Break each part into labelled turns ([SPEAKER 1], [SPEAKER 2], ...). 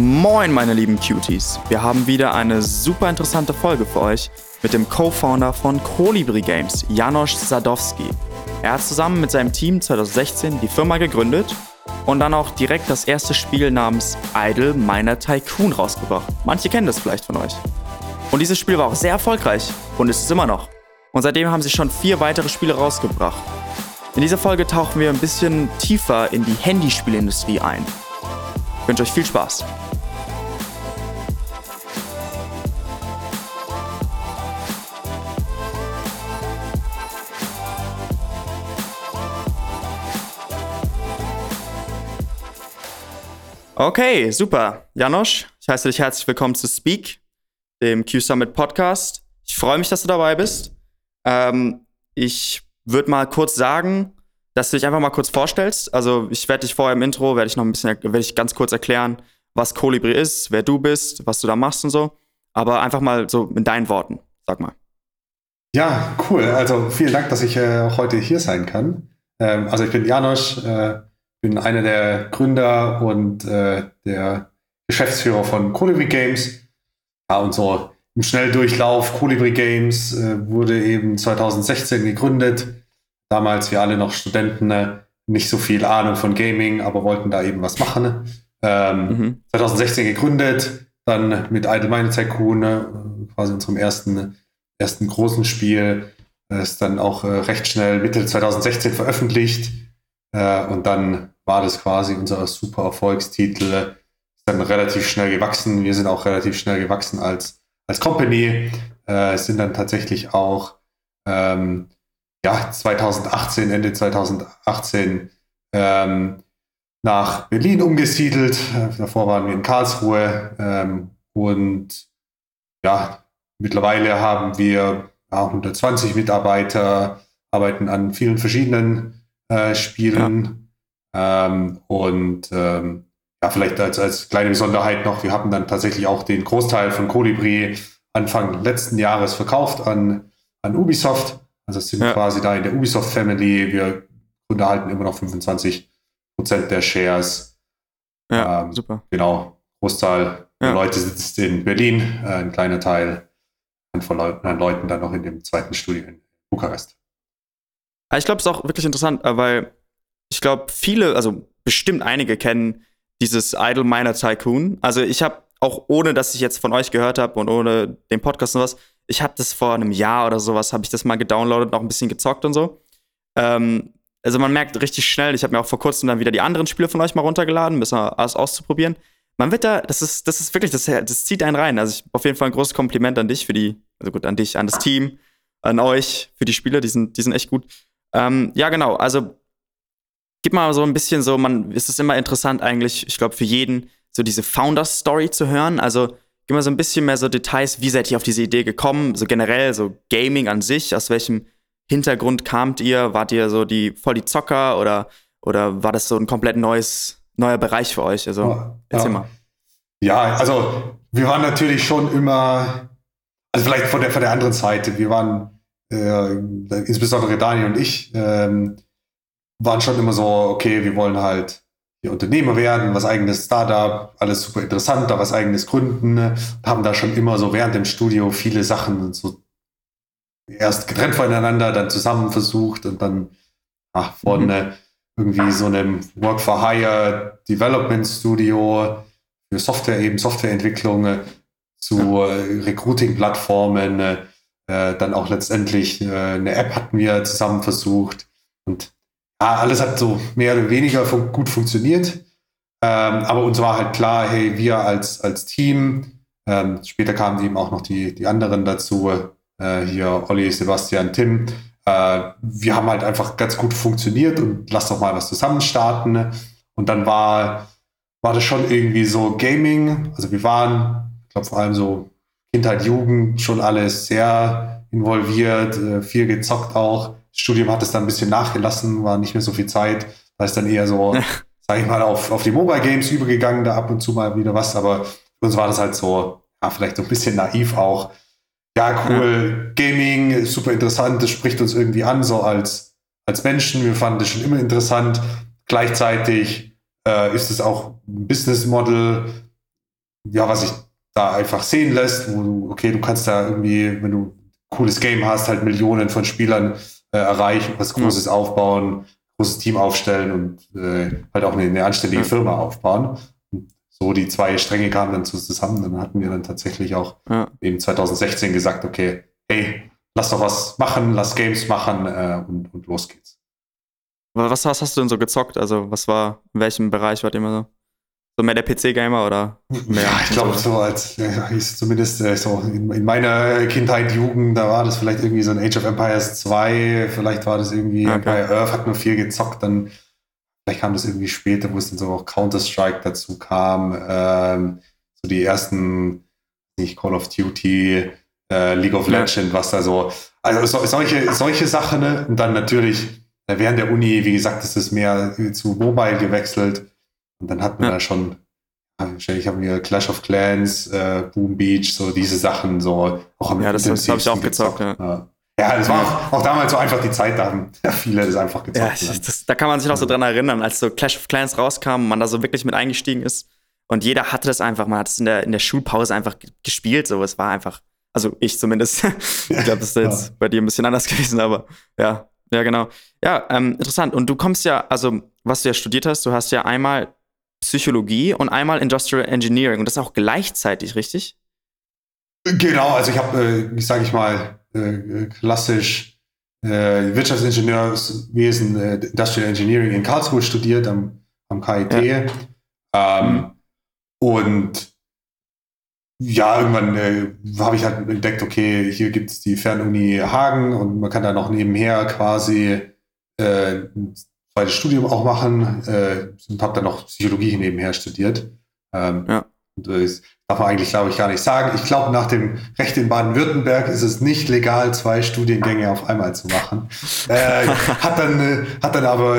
[SPEAKER 1] Moin, meine lieben Cuties. Wir haben wieder eine super interessante Folge für euch mit dem Co-Founder von Kolibri Games, Janosch Sadowski. Er hat zusammen mit seinem Team 2016 die Firma gegründet und dann auch direkt das erste Spiel namens Idle Miner Tycoon rausgebracht. Manche kennen das vielleicht von euch. Und dieses Spiel war auch sehr erfolgreich und ist es immer noch. Und seitdem haben sie schon vier weitere Spiele rausgebracht. In dieser Folge tauchen wir ein bisschen tiefer in die Handyspielindustrie ein. Ich wünsche euch viel Spaß. Okay, super. Janosch, ich heiße dich herzlich willkommen zu Speak, dem Q-Summit Podcast. Ich freue mich, dass du dabei bist. Ähm, ich würde mal kurz sagen, dass du dich einfach mal kurz vorstellst. Also ich werde dich vorher im Intro, werde ich noch ein bisschen, werde ich ganz kurz erklären, was Kolibri ist, wer du bist, was du da machst und so. Aber einfach mal so in deinen Worten, sag mal.
[SPEAKER 2] Ja, cool. Also vielen Dank, dass ich äh, heute hier sein kann. Ähm, also ich bin Janosch, äh, bin einer der Gründer und äh, der Geschäftsführer von Colibri Games. Ja, und so im Schnelldurchlauf Colibri Games äh, wurde eben 2016 gegründet. Damals wir alle noch Studenten, äh, nicht so viel Ahnung von Gaming, aber wollten da eben was machen. Ähm, mhm. 2016 gegründet, dann mit Idle Mine Tycoon, äh, quasi unserem ersten, ersten großen Spiel, äh, ist dann auch äh, recht schnell Mitte 2016 veröffentlicht. Äh, und dann war das quasi unser super Erfolgstitel. Ist dann relativ schnell gewachsen. Wir sind auch relativ schnell gewachsen als, als Company. Äh, sind dann tatsächlich auch ähm, ja, 2018, Ende 2018 ähm, nach Berlin umgesiedelt. Äh, davor waren wir in Karlsruhe. Ähm, und ja, mittlerweile haben wir ja, 120 Mitarbeiter, arbeiten an vielen verschiedenen äh, spielen. Ja. Ähm, und ähm, ja, vielleicht als, als kleine Besonderheit noch, wir haben dann tatsächlich auch den Großteil von Colibri Anfang letzten Jahres verkauft an, an Ubisoft. Also sind ja. quasi da in der Ubisoft Family. Wir unterhalten immer noch 25 Prozent der Shares.
[SPEAKER 1] Ja, ähm, super.
[SPEAKER 2] Genau. Großteil der Leute sitzt in Berlin, äh, ein kleiner Teil von Leuten, Leuten dann noch in dem zweiten Studio in Bukarest.
[SPEAKER 1] Ich glaube, es ist auch wirklich interessant, äh, weil ich glaube, viele, also bestimmt einige kennen dieses Idle Miner Tycoon. Also ich habe auch ohne, dass ich jetzt von euch gehört habe und ohne den Podcast und was, ich habe das vor einem Jahr oder sowas, habe ich das mal gedownloadet, noch ein bisschen gezockt und so. Ähm, also man merkt richtig schnell, ich habe mir auch vor kurzem dann wieder die anderen Spiele von euch mal runtergeladen, um alles auszuprobieren. Man wird da, das ist, das ist wirklich, das, das zieht einen rein. Also ich, auf jeden Fall ein großes Kompliment an dich für die, also gut, an dich, an das Team, an euch für die Spiele, die sind, die sind echt gut. Ähm, ja, genau. Also gib mal so ein bisschen so, man, ist es immer interessant eigentlich, ich glaube, für jeden, so diese Founder-Story zu hören. Also gib mal so ein bisschen mehr so Details, wie seid ihr auf diese Idee gekommen? So generell, so Gaming an sich, aus welchem Hintergrund kamt ihr? Wart ihr so die voll die Zocker oder, oder war das so ein komplett neues, neuer Bereich für euch? Also
[SPEAKER 2] ja, erzähl ja. mal. Ja, also wir waren natürlich schon immer, also vielleicht von der, von der anderen Seite, wir waren äh, insbesondere Daniel und ich, ähm, waren schon immer so, okay, wir wollen halt hier Unternehmer werden, was eigenes Startup, alles super interessant, da was eigenes gründen, ne? haben da schon immer so während dem Studio viele Sachen so erst getrennt voneinander, dann zusammen versucht und dann ach, von mhm. irgendwie so einem Work for Hire Development Studio für Software eben Softwareentwicklung zu äh, Recruiting-Plattformen, äh, äh, dann auch letztendlich äh, eine App hatten wir zusammen versucht. Und ja, alles hat so mehr oder weniger fun gut funktioniert. Ähm, aber uns war halt klar, hey, wir als, als Team, ähm, später kamen eben auch noch die, die anderen dazu, äh, hier Olli, Sebastian, Tim. Äh, wir haben halt einfach ganz gut funktioniert und lass doch mal was zusammen starten. Und dann war, war das schon irgendwie so Gaming. Also wir waren, ich glaube vor allem so Kindheit, Jugend schon alles sehr involviert, äh, viel gezockt auch. Das Studium hat es dann ein bisschen nachgelassen, war nicht mehr so viel Zeit. Da ist dann eher so, sag ich mal, auf, auf die Mobile Games übergegangen, da ab und zu mal wieder was. Aber für uns war das halt so, ja, vielleicht so ein bisschen naiv auch. Ja, cool, Gaming, super interessant, das spricht uns irgendwie an, so als, als Menschen. Wir fanden das schon immer interessant. Gleichzeitig äh, ist es auch ein Business Model, ja, was sich da einfach sehen lässt, wo du, okay, du kannst da irgendwie, wenn du ein cooles Game hast, halt Millionen von Spielern äh, erreichen, was Großes ja. aufbauen, großes Team aufstellen und äh, halt auch eine, eine anständige ja. Firma aufbauen. Und so die zwei Stränge kamen dann zusammen. Dann hatten wir dann tatsächlich auch ja. eben 2016 gesagt, okay, hey, lass doch was machen, lass Games machen äh, und, und los geht's.
[SPEAKER 1] Was, was hast du denn so gezockt? Also, was war, in welchem Bereich wart ihr immer so? So mehr der PC-Gamer oder mehr?
[SPEAKER 2] Ja, ich glaube, so als, ja, zumindest äh, so in, in, meiner Kindheit, Jugend, da war das vielleicht irgendwie so ein Age of Empires 2, vielleicht war das irgendwie, okay. bei Earth hat nur viel gezockt, dann vielleicht kam das irgendwie später, wo es dann so auch Counter-Strike dazu kam, ähm, so die ersten, nicht Call of Duty, äh, League of Legends, ja. was da so, also so, solche, solche Sachen, ne? und dann natürlich äh, während der Uni, wie gesagt, ist es mehr zu Mobile gewechselt. Und dann hat man ja. da schon, ich habe mir Clash of Clans, äh, Boom Beach, so diese Sachen, so
[SPEAKER 1] auch am Ja, das, das habe ich auch gezockt, gezockt.
[SPEAKER 2] Ja. ja. das war auch, auch, damals so einfach die Zeit, da haben viele das einfach gezockt.
[SPEAKER 1] Ja, das, da kann man sich noch so dran erinnern, als so Clash of Clans rauskam und man da so wirklich mit eingestiegen ist. Und jeder hatte das einfach, man hat es in der, in der Schulpause einfach gespielt, so. Es war einfach, also ich zumindest. ich glaube, das ist jetzt ja. bei dir ein bisschen anders gewesen, aber ja, ja, genau. Ja, ähm, interessant. Und du kommst ja, also was du ja studiert hast, du hast ja einmal Psychologie und einmal Industrial Engineering und das auch gleichzeitig, richtig?
[SPEAKER 2] Genau, also ich habe, äh, sage ich mal, äh, klassisch äh, Wirtschaftsingenieurwesen, äh, Industrial Engineering in Karlsruhe studiert am, am KIT. Ja. Ähm. Und ja, irgendwann äh, habe ich halt entdeckt, okay, hier gibt es die Fernuni Hagen und man kann da noch nebenher quasi äh, zweites Studium auch machen äh, und habe dann noch Psychologie nebenher studiert. Ähm, ja. Äh, das darf man eigentlich, glaube ich, gar nicht sagen. Ich glaube, nach dem Recht in Baden-Württemberg ist es nicht legal, zwei Studiengänge auf einmal zu machen. Äh, hat, dann, äh, hat dann aber,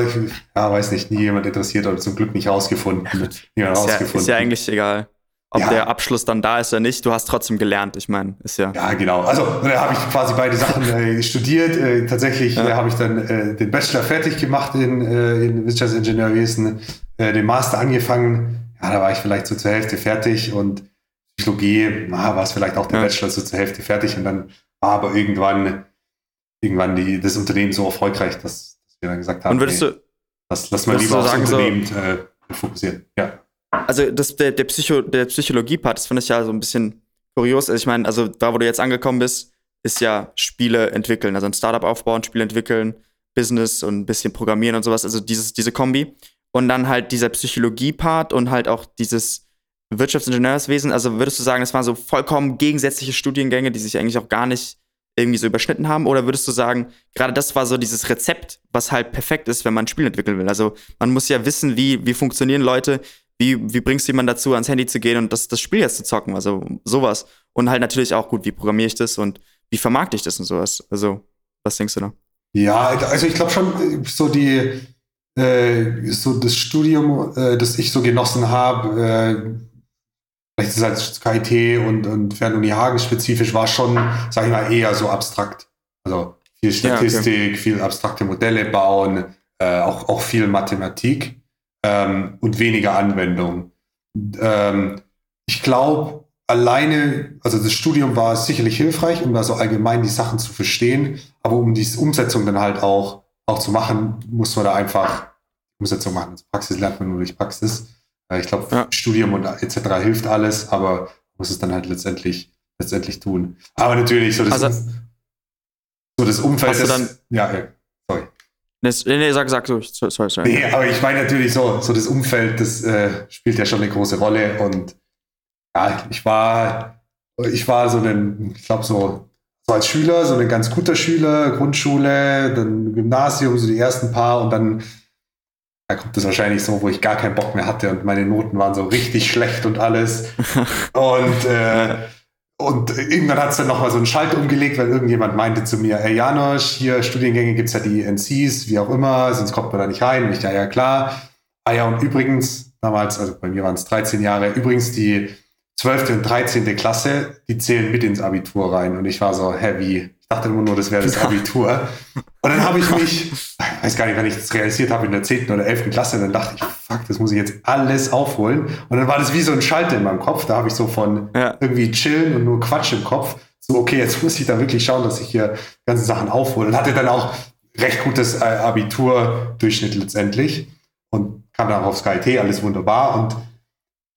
[SPEAKER 2] ja, weiß nicht, nie jemand interessiert oder zum Glück nicht rausgefunden.
[SPEAKER 1] ist, ja, ist ja eigentlich egal ob ja. der Abschluss dann da ist oder nicht, du hast trotzdem gelernt. Ich meine, ist ja.
[SPEAKER 2] Ja, genau. Also da habe ich quasi beide Sachen äh, studiert. Äh, tatsächlich ja. äh, habe ich dann äh, den Bachelor fertig gemacht in, äh, in Wirtschaftsingenieurwesen, äh, den Master angefangen. Ja, da war ich vielleicht so zur Hälfte fertig und Psychologie, na, war es vielleicht auch der ja. Bachelor so zur Hälfte fertig und dann war aber irgendwann, irgendwann die, das Unternehmen so erfolgreich, dass, dass wir dann gesagt haben,
[SPEAKER 1] und würdest hey, du,
[SPEAKER 2] das lass mal lieber aufs Unternehmen so, fokussieren. Ja
[SPEAKER 1] also das, der, der, Psycho, der Psychologie-Part, das finde ich ja so ein bisschen kurios. Also ich meine, also da, wo du jetzt angekommen bist, ist ja Spiele entwickeln, also ein Startup aufbauen, Spiele entwickeln, Business und ein bisschen programmieren und sowas, also dieses, diese Kombi. Und dann halt dieser Psychologie-Part und halt auch dieses Wirtschaftsingenieurswesen. Also würdest du sagen, das waren so vollkommen gegensätzliche Studiengänge, die sich eigentlich auch gar nicht irgendwie so überschnitten haben? Oder würdest du sagen, gerade das war so dieses Rezept, was halt perfekt ist, wenn man ein Spiel entwickeln will? Also man muss ja wissen, wie, wie funktionieren Leute, wie, wie bringst du jemanden dazu, ans Handy zu gehen und das, das Spiel jetzt zu zocken? Also sowas. Und halt natürlich auch gut, wie programmiere ich das und wie vermarkte ich das und sowas? Also, was denkst du da?
[SPEAKER 2] Ja, also ich glaube schon, so die, äh, so das Studium, äh, das ich so genossen habe, äh, vielleicht ist es halt KIT und, und Fernuni Hagen spezifisch, war schon, sag ich mal, eher so abstrakt. Also viel Statistik, ja, okay. viel abstrakte Modelle bauen, äh, auch, auch viel Mathematik ähm, und weniger Anwendung. Ähm, ich glaube, alleine, also das Studium war sicherlich hilfreich, um da so allgemein die Sachen zu verstehen, aber um diese Umsetzung dann halt auch, auch zu machen, muss man da einfach Umsetzung machen. Also Praxis lernt man nur durch Praxis. Äh, ich glaube, ja. Studium und etc. hilft alles, aber muss es dann halt letztendlich, letztendlich tun. Aber natürlich, so das, also, so das Umfeld.
[SPEAKER 1] Das,
[SPEAKER 2] ja, ja, sorry.
[SPEAKER 1] Nee, nee, sag, sag so. Sorry, sorry.
[SPEAKER 2] Nee, aber ich meine natürlich so, so das Umfeld, das äh, spielt ja schon eine große Rolle. Und ja, ich war, ich war so ein, ich glaube so, so als Schüler, so ein ganz guter Schüler, Grundschule, dann Gymnasium, so die ersten paar und dann da kommt es wahrscheinlich so, wo ich gar keinen Bock mehr hatte und meine Noten waren so richtig schlecht und alles. und äh, und irgendwann hat es dann nochmal so einen Schalter umgelegt, weil irgendjemand meinte zu mir, hey Janosch, hier Studiengänge gibt es ja die NCs, wie auch immer, sonst kommt man da nicht rein. Und ich, ja, ja, klar. Ah ja, und übrigens, damals, also bei mir waren es 13 Jahre, übrigens die 12. und 13. Klasse, die zählen mit ins Abitur rein. Und ich war so, hä, wie? Ich dachte immer nur, das wäre das Abitur. und dann habe ich mich, ich weiß gar nicht, wenn ich das realisiert habe, in der 10. oder 11. Klasse, dann dachte ich, fuck, das muss ich jetzt alles aufholen. Und dann war das wie so ein Schalter in meinem Kopf. Da habe ich so von ja. irgendwie chillen und nur Quatsch im Kopf. So, okay, jetzt muss ich da wirklich schauen, dass ich hier ganze Sachen aufhole. Und hatte dann auch recht gutes äh, Abiturdurchschnitt letztendlich. Und kam dann auch aufs KIT, alles wunderbar. Und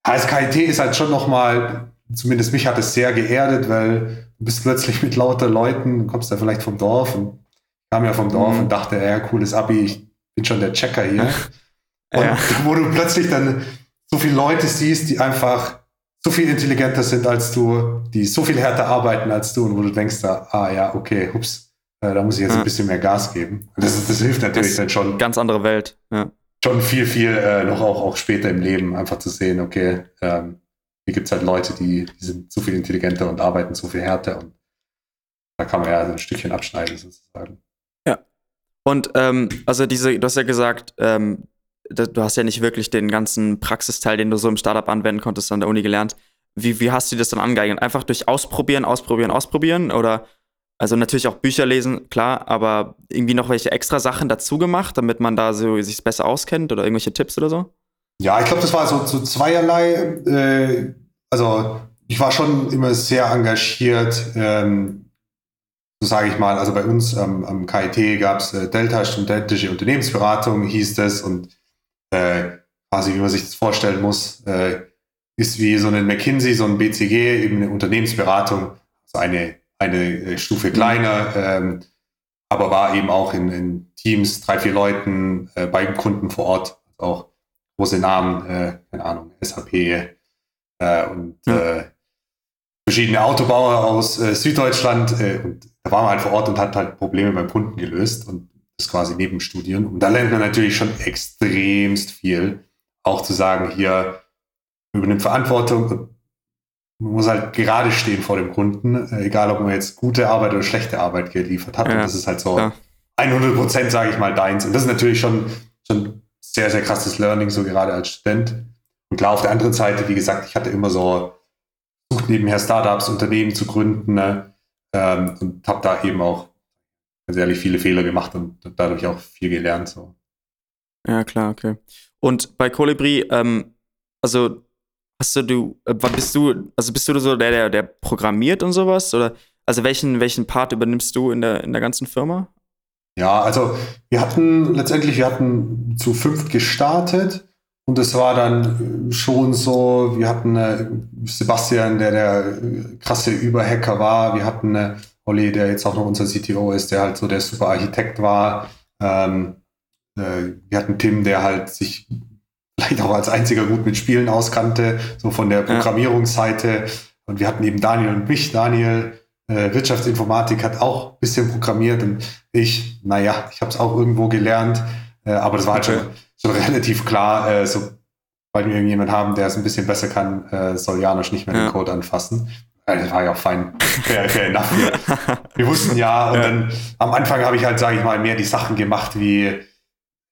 [SPEAKER 2] als KIT ist halt schon nochmal, zumindest mich hat es sehr geerdet, weil du bist plötzlich mit lauter Leuten, kommst ja vielleicht vom Dorf und kam ja vom Dorf mhm. und dachte, ja, cooles Abi, ich bin schon der Checker hier. und ja. wo du plötzlich dann so viele Leute siehst, die einfach so viel intelligenter sind als du, die so viel härter arbeiten als du und wo du denkst, da, ah ja, okay, hups, äh, da muss ich jetzt ja. ein bisschen mehr Gas geben. Das, das hilft natürlich das dann schon.
[SPEAKER 1] Ganz andere Welt, ja
[SPEAKER 2] schon viel, viel äh, noch auch, auch später im Leben einfach zu sehen, okay, ähm, hier gibt es halt Leute, die, die sind so viel intelligenter und arbeiten so viel härter und da kann man ja ein Stückchen abschneiden sozusagen.
[SPEAKER 1] Ja. Und ähm, also diese, du hast ja gesagt, ähm, du hast ja nicht wirklich den ganzen Praxisteil, den du so im Startup anwenden konntest, an der Uni gelernt. Wie, wie hast du das dann angeeignet? Einfach durch Ausprobieren, Ausprobieren, Ausprobieren? Oder also natürlich auch Bücher lesen, klar, aber irgendwie noch welche extra Sachen dazu gemacht, damit man da so sich besser auskennt oder irgendwelche Tipps oder so?
[SPEAKER 2] Ja, ich glaube, das war so, so zweierlei. Äh, also ich war schon immer sehr engagiert, ähm, so sage ich mal. Also bei uns ähm, am KIT gab es äh, Delta Studentische Unternehmensberatung, hieß das und äh, quasi wie man sich das vorstellen muss, äh, ist wie so ein McKinsey, so ein BCG, eben eine Unternehmensberatung, so eine eine äh, Stufe kleiner, ähm, aber war eben auch in, in Teams, drei, vier Leuten äh, beim Kunden vor Ort, auch große Namen, äh, keine Ahnung, SAP äh, und ja. äh, verschiedene Autobauer aus äh, Süddeutschland. Und da war man halt vor Ort und hat halt Probleme beim Kunden gelöst und das quasi neben Studien. Und da lernt man natürlich schon extremst viel. Auch zu sagen, hier übernimmt Verantwortung man muss halt gerade stehen vor dem Kunden, äh, egal ob man jetzt gute Arbeit oder schlechte Arbeit geliefert hat. Ja, und das ist halt so ja. 100 Prozent, sage ich mal, deins. Und das ist natürlich schon, schon sehr, sehr krasses Learning, so gerade als Student. Und klar, auf der anderen Seite, wie gesagt, ich hatte immer so versucht, nebenher Startups, Unternehmen zu gründen ne? ähm, und habe da eben auch ganz ehrlich viele Fehler gemacht und dadurch auch viel gelernt. So.
[SPEAKER 1] Ja, klar, okay. Und bei Colibri, ähm, also Hast du, du, äh, bist du, also bist du so der, der, der programmiert und sowas? Oder also welchen, welchen Part übernimmst du in der, in der ganzen Firma?
[SPEAKER 2] Ja, also wir hatten letztendlich, wir hatten zu fünft gestartet und es war dann schon so, wir hatten äh, Sebastian, der der krasse Überhacker war, wir hatten äh, Olli, der jetzt auch noch unser CTO ist, der halt so der super Architekt war. Ähm, äh, wir hatten Tim, der halt sich vielleicht auch als einziger gut mit Spielen auskannte, so von der Programmierungsseite. Und wir hatten eben Daniel und mich. Daniel, äh, Wirtschaftsinformatik, hat auch ein bisschen programmiert und ich, naja, ich habe es auch irgendwo gelernt, äh, aber das war halt schon, schon relativ klar, äh, so, weil wir irgendjemand haben, der es ein bisschen besser kann, äh, soll Janusz nicht mehr ja. den Code anfassen. Äh, das war ja auch fein. Fair, fair enough. Wir, wir wussten ja, und ja. dann am Anfang habe ich halt, sage ich mal, mehr die Sachen gemacht wie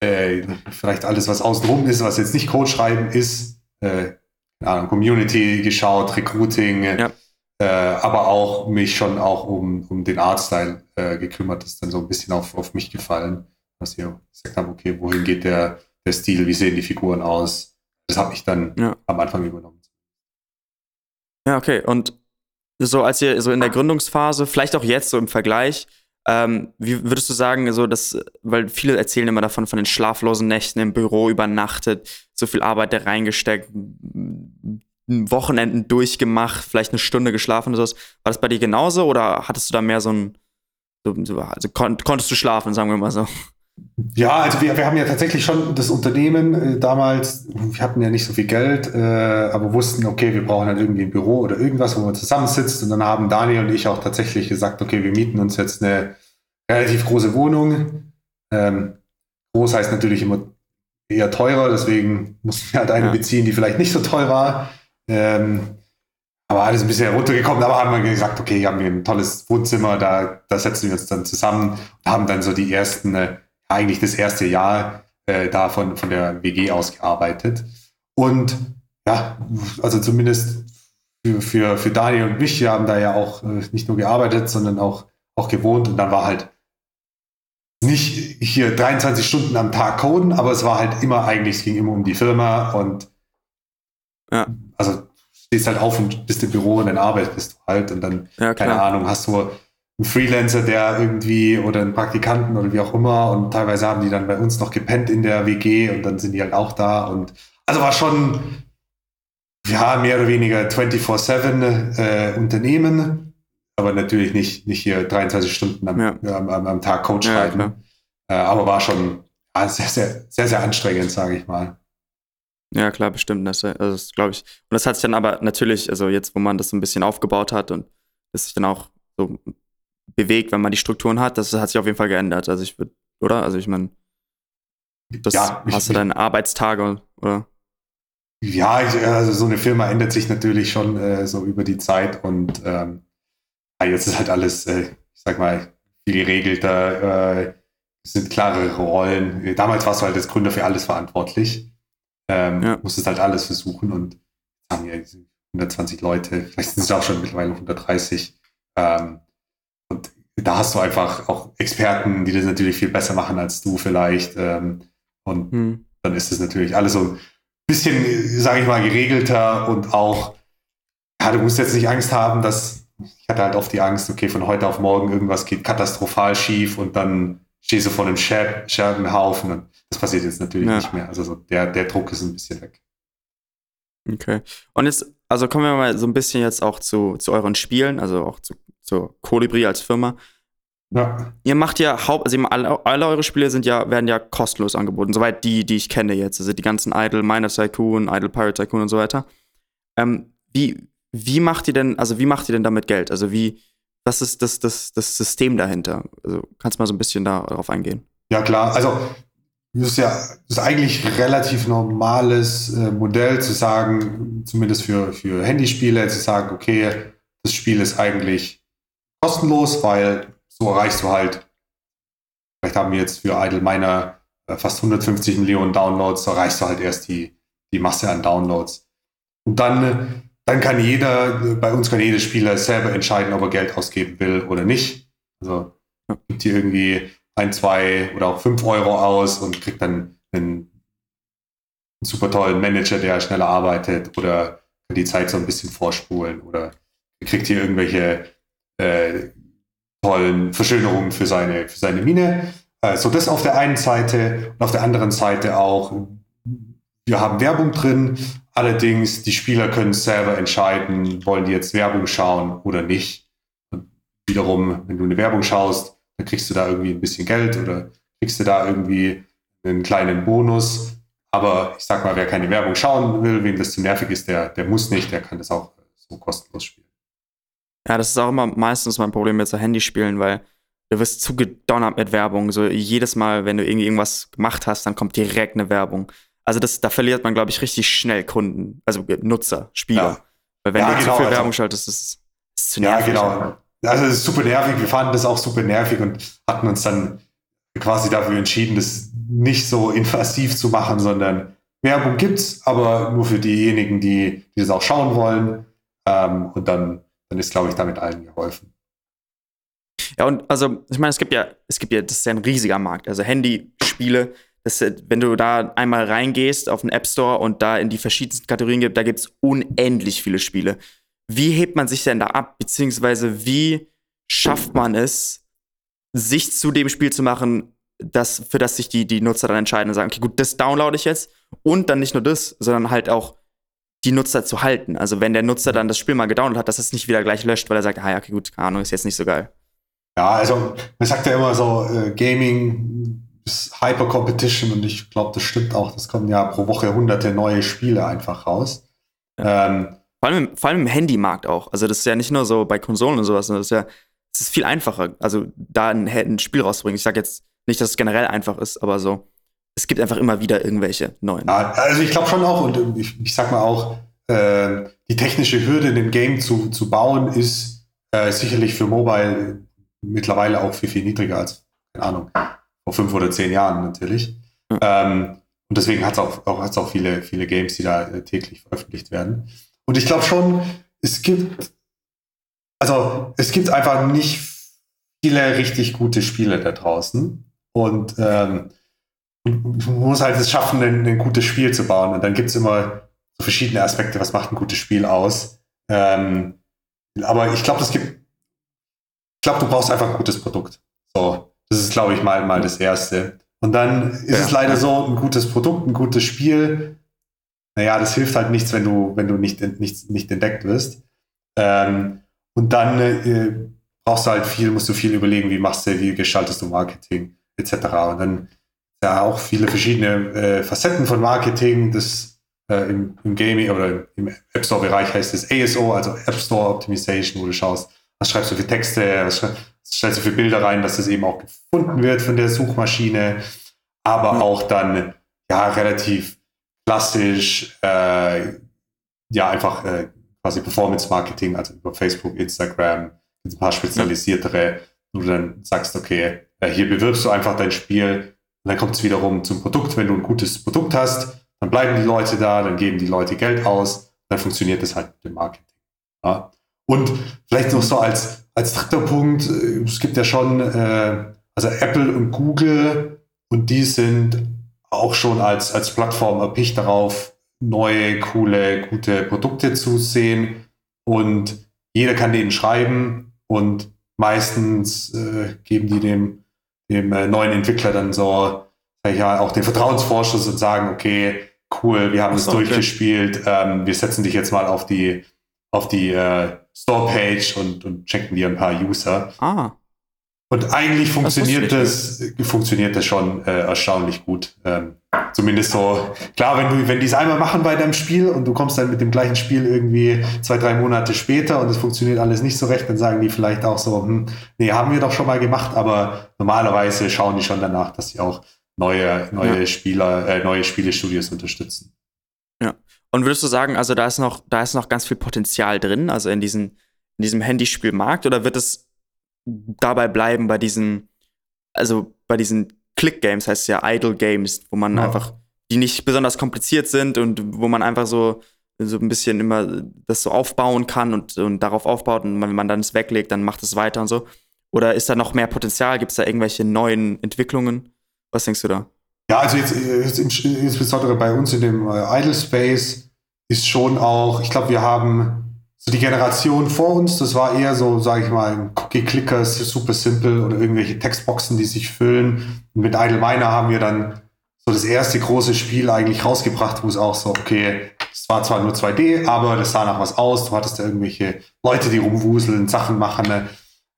[SPEAKER 2] äh, vielleicht alles, was außenrum ist, was jetzt nicht Code schreiben ist, äh, Community geschaut, Recruiting, ja. äh, aber auch mich schon auch um, um den Artstyle äh, gekümmert, das ist dann so ein bisschen auf, auf mich gefallen, dass ich gesagt habe, okay, wohin geht der, der Stil, wie sehen die Figuren aus? Das habe ich dann ja. am Anfang übernommen.
[SPEAKER 1] Ja, okay. Und so als ihr so in der Gründungsphase, vielleicht auch jetzt so im Vergleich, ähm, wie würdest du sagen, so dass, weil viele erzählen immer davon, von den schlaflosen Nächten im Büro übernachtet, so viel Arbeit da reingesteckt, Wochenenden durchgemacht, vielleicht eine Stunde geschlafen oder sowas. War das bei dir genauso oder hattest du da mehr so ein, so, also kon konntest du schlafen, sagen wir mal so?
[SPEAKER 2] Ja, also wir, wir haben ja tatsächlich schon das Unternehmen äh, damals, wir hatten ja nicht so viel Geld, äh, aber wussten, okay, wir brauchen halt irgendwie ein Büro oder irgendwas, wo man zusammensitzt. Und dann haben Daniel und ich auch tatsächlich gesagt, okay, wir mieten uns jetzt eine relativ große Wohnung. Ähm, groß heißt natürlich immer eher teurer, deswegen mussten wir halt eine ja. beziehen, die vielleicht nicht so teuer war. Ähm, aber alles ein bisschen heruntergekommen. Aber haben wir gesagt, okay, hier haben wir ein tolles Wohnzimmer, da, da setzen wir uns dann zusammen und haben dann so die ersten äh, eigentlich das erste Jahr äh, da von, von der WG aus gearbeitet. Und ja, also zumindest für, für, für Daniel und mich, wir haben da ja auch äh, nicht nur gearbeitet, sondern auch, auch gewohnt. Und dann war halt nicht hier 23 Stunden am Tag coden, aber es war halt immer eigentlich, es ging immer um die Firma und ja. also stehst halt auf und bist im Büro und dann arbeitest du halt und dann, ja, keine Ahnung, hast du einen Freelancer, der irgendwie oder einen Praktikanten oder wie auch immer und teilweise haben die dann bei uns noch gepennt in der WG und dann sind die halt auch da und also war schon ja mehr oder weniger 24/7 äh, Unternehmen, aber natürlich nicht nicht hier 23 Stunden am, ja. am, am, am, Tag schreiben, ja, äh, aber war schon ja, sehr sehr sehr sehr anstrengend, sage ich mal.
[SPEAKER 1] Ja, klar, bestimmt. Das, also das glaube ich. Und das hat sich dann aber natürlich, also jetzt, wo man das so ein bisschen aufgebaut hat und das sich dann auch so bewegt, wenn man die Strukturen hat, das hat sich auf jeden Fall geändert. Also ich würde, oder? Also ich meine, das ja, hast du deine Arbeitstage, oder?
[SPEAKER 2] Ja, also so eine Firma ändert sich natürlich schon äh, so über die Zeit und ähm, jetzt ist halt alles, äh, ich sag mal, viel geregelter, äh, es sind klarere Rollen. Damals warst du halt als Gründer für alles verantwortlich. Ähm, ja. Musstest halt alles versuchen und haben ja 120 Leute, vielleicht sind es auch schon mittlerweile 130. Ähm, und da hast du einfach auch Experten, die das natürlich viel besser machen als du vielleicht. Ähm, und hm. dann ist es natürlich alles so ein bisschen, sage ich mal, geregelter und auch, ja, du musst jetzt nicht Angst haben, dass ich hatte halt oft die Angst, okay, von heute auf morgen irgendwas geht katastrophal schief und dann stehst du vor einem Scherbenhaufen und das passiert jetzt natürlich ja. nicht mehr. Also so der, der Druck ist ein bisschen weg.
[SPEAKER 1] Okay. Und jetzt, also kommen wir mal so ein bisschen jetzt auch zu, zu euren Spielen, also auch zu, zu Colibri als Firma. Ja. Ihr macht ja Haupt, also alle, alle, eure Spiele sind ja, werden ja kostenlos angeboten, soweit die, die ich kenne jetzt. Also die ganzen Idle Miner Tycoon, Idle Pirate Tycoon und so weiter. Ähm, wie, wie macht ihr denn, also wie macht ihr denn damit Geld? Also wie, was ist das, das, das System dahinter? Also kannst du mal so ein bisschen darauf eingehen?
[SPEAKER 2] Ja, klar. Also das ist ja das ist eigentlich relativ normales äh, Modell zu sagen, zumindest für, für Handyspiele, zu sagen, okay, das Spiel ist eigentlich kostenlos, weil so erreichst du halt, vielleicht haben wir jetzt für Idle Miner äh, fast 150 Millionen Downloads, so erreichst du halt erst die, die Masse an Downloads. Und dann, dann kann jeder, bei uns kann jeder Spieler selber entscheiden, ob er Geld ausgeben will oder nicht. Also gibt hier irgendwie ein, zwei oder auch fünf Euro aus und kriegt dann einen, einen super tollen Manager, der schneller arbeitet oder die Zeit so ein bisschen vorspulen oder kriegt hier irgendwelche äh, tollen Verschönerungen für seine, für seine Mine. Äh, so das auf der einen Seite und auf der anderen Seite auch, wir haben Werbung drin, allerdings die Spieler können selber entscheiden, wollen die jetzt Werbung schauen oder nicht. Und wiederum, wenn du eine Werbung schaust, dann kriegst du da irgendwie ein bisschen Geld oder kriegst du da irgendwie einen kleinen Bonus. Aber ich sag mal, wer keine Werbung schauen will, wem das zu nervig ist, der, der muss nicht, der kann das auch so kostenlos spielen.
[SPEAKER 1] Ja, das ist auch immer meistens mein Problem mit so Handyspielen, weil du wirst zugedonnert mit Werbung. So jedes Mal, wenn du irgendwie irgendwas gemacht hast, dann kommt direkt eine Werbung. Also das, da verliert man, glaube ich, richtig schnell Kunden, also Nutzer, Spieler. Ja. Weil wenn ja, du genau, zu viel also, Werbung schaltest, ist es zu nervig.
[SPEAKER 2] Ja, genau. Also es ist super nervig. Wir fanden das auch super nervig und hatten uns dann quasi dafür entschieden, das nicht so invasiv zu machen, sondern Werbung gibt's, aber nur für diejenigen, die, die das auch schauen wollen. Ähm, und dann, dann ist, glaube ich, damit allen geholfen.
[SPEAKER 1] Ja, und also, ich meine, es gibt ja, es gibt ja, das ist ja ein riesiger Markt. Also Handyspiele, das, wenn du da einmal reingehst auf den App Store und da in die verschiedensten Kategorien gibt, da gibt es unendlich viele Spiele wie hebt man sich denn da ab, beziehungsweise wie schafft man es, sich zu dem Spiel zu machen, das, für das sich die, die Nutzer dann entscheiden und sagen, okay, gut, das downloade ich jetzt und dann nicht nur das, sondern halt auch die Nutzer zu halten. Also wenn der Nutzer dann das Spiel mal gedownloadet hat, dass es nicht wieder gleich löscht, weil er sagt, ah ja, okay, gut, keine Ahnung, ist jetzt nicht so geil.
[SPEAKER 2] Ja, also man sagt ja immer so, äh, Gaming ist Hyper Competition und ich glaube, das stimmt auch. Das kommen ja pro Woche hunderte neue Spiele einfach raus. Ja. Ähm,
[SPEAKER 1] vor allem, vor allem im Handymarkt auch. Also das ist ja nicht nur so bei Konsolen und sowas, sondern das ist ja, es ist viel einfacher, also da ein, ein Spiel rauszubringen. Ich sage jetzt nicht, dass es generell einfach ist, aber so, es gibt einfach immer wieder irgendwelche neuen.
[SPEAKER 2] Ja, also ich glaube schon auch, und ich, ich sag mal auch, äh, die technische Hürde, ein Game zu, zu bauen, ist äh, sicherlich für Mobile mittlerweile auch viel, viel niedriger als, keine Ahnung, vor fünf oder zehn Jahren natürlich. Ja. Ähm, und deswegen hat es auch, auch, hat's auch viele, viele Games, die da äh, täglich veröffentlicht werden. Und ich glaube schon, es gibt, also es gibt einfach nicht viele richtig gute Spiele da draußen. Und ähm, man muss halt es schaffen, ein, ein, gutes Spiel zu bauen. Und dann gibt es immer so verschiedene Aspekte, was macht ein gutes Spiel aus. Ähm, aber ich glaube, es gibt, ich glaube, du brauchst einfach ein gutes Produkt. So, das ist, glaube ich, mal, mal das Erste. Und dann ist ja. es leider so, ein gutes Produkt, ein gutes Spiel, naja, das hilft halt nichts, wenn du, wenn du nicht, nicht, nicht entdeckt wirst. Ähm, und dann äh, brauchst du halt viel, musst du viel überlegen, wie machst du, wie gestaltest du Marketing, etc. Und dann ja auch viele verschiedene äh, Facetten von Marketing. Das äh, im, im, Gaming oder im App Store Bereich heißt es ASO, also App Store Optimization, wo du schaust, was schreibst du für Texte, was, was stellst du für Bilder rein, dass das eben auch gefunden wird von der Suchmaschine, aber mhm. auch dann ja relativ klassisch, äh, ja einfach äh, quasi Performance Marketing, also über Facebook, Instagram, ein paar spezialisiertere, wo du dann sagst, okay, äh, hier bewirbst du einfach dein Spiel und dann kommt es wiederum zum Produkt. Wenn du ein gutes Produkt hast, dann bleiben die Leute da, dann geben die Leute Geld aus, dann funktioniert das halt mit dem Marketing. Ja. Und vielleicht noch so als, als dritter Punkt, äh, es gibt ja schon, äh, also Apple und Google, und die sind auch schon als, als Plattform erpicht darauf, neue, coole, gute Produkte zu sehen. Und jeder kann denen schreiben und meistens äh, geben die dem dem äh, neuen Entwickler dann so, sag ich ja, auch den Vertrauensvorschuss und sagen, okay, cool, wir haben es durchgespielt, ähm, wir setzen dich jetzt mal auf die, auf die äh, Store-Page und, und checken dir ein paar User.
[SPEAKER 1] Ah.
[SPEAKER 2] Und eigentlich funktioniert das, das funktioniert das schon äh, erstaunlich gut. Ähm, zumindest so, klar, wenn du, wenn die es einmal machen bei deinem Spiel und du kommst dann mit dem gleichen Spiel irgendwie zwei, drei Monate später und es funktioniert alles nicht so recht, dann sagen die vielleicht auch so, hm, nee, haben wir doch schon mal gemacht, aber normalerweise schauen die schon danach, dass sie auch neue, neue ja. Spieler, äh, neue Spielestudios unterstützen.
[SPEAKER 1] Ja. Und würdest du sagen, also da ist noch, da ist noch ganz viel Potenzial drin, also in diesen, in diesem Handyspielmarkt, oder wird es dabei bleiben bei diesen, also bei diesen Click-Games, heißt es ja Idle Games, wo man ja. einfach, die nicht besonders kompliziert sind und wo man einfach so, so ein bisschen immer das so aufbauen kann und, und darauf aufbaut und wenn man dann es weglegt, dann macht es weiter und so. Oder ist da noch mehr Potenzial? Gibt es da irgendwelche neuen Entwicklungen? Was denkst du da?
[SPEAKER 2] Ja, also jetzt, jetzt insbesondere bei uns in dem äh, Idle Space ist schon auch, ich glaube, wir haben so die Generation vor uns, das war eher so, sage ich mal, Cookie-Clicker, super simpel oder irgendwelche Textboxen, die sich füllen. Und mit Idle Miner haben wir dann so das erste große Spiel eigentlich rausgebracht, wo es auch so, okay, es war zwar nur 2D, aber das sah nach was aus. Du hattest da irgendwelche Leute, die rumwuseln, Sachen machen. Ne?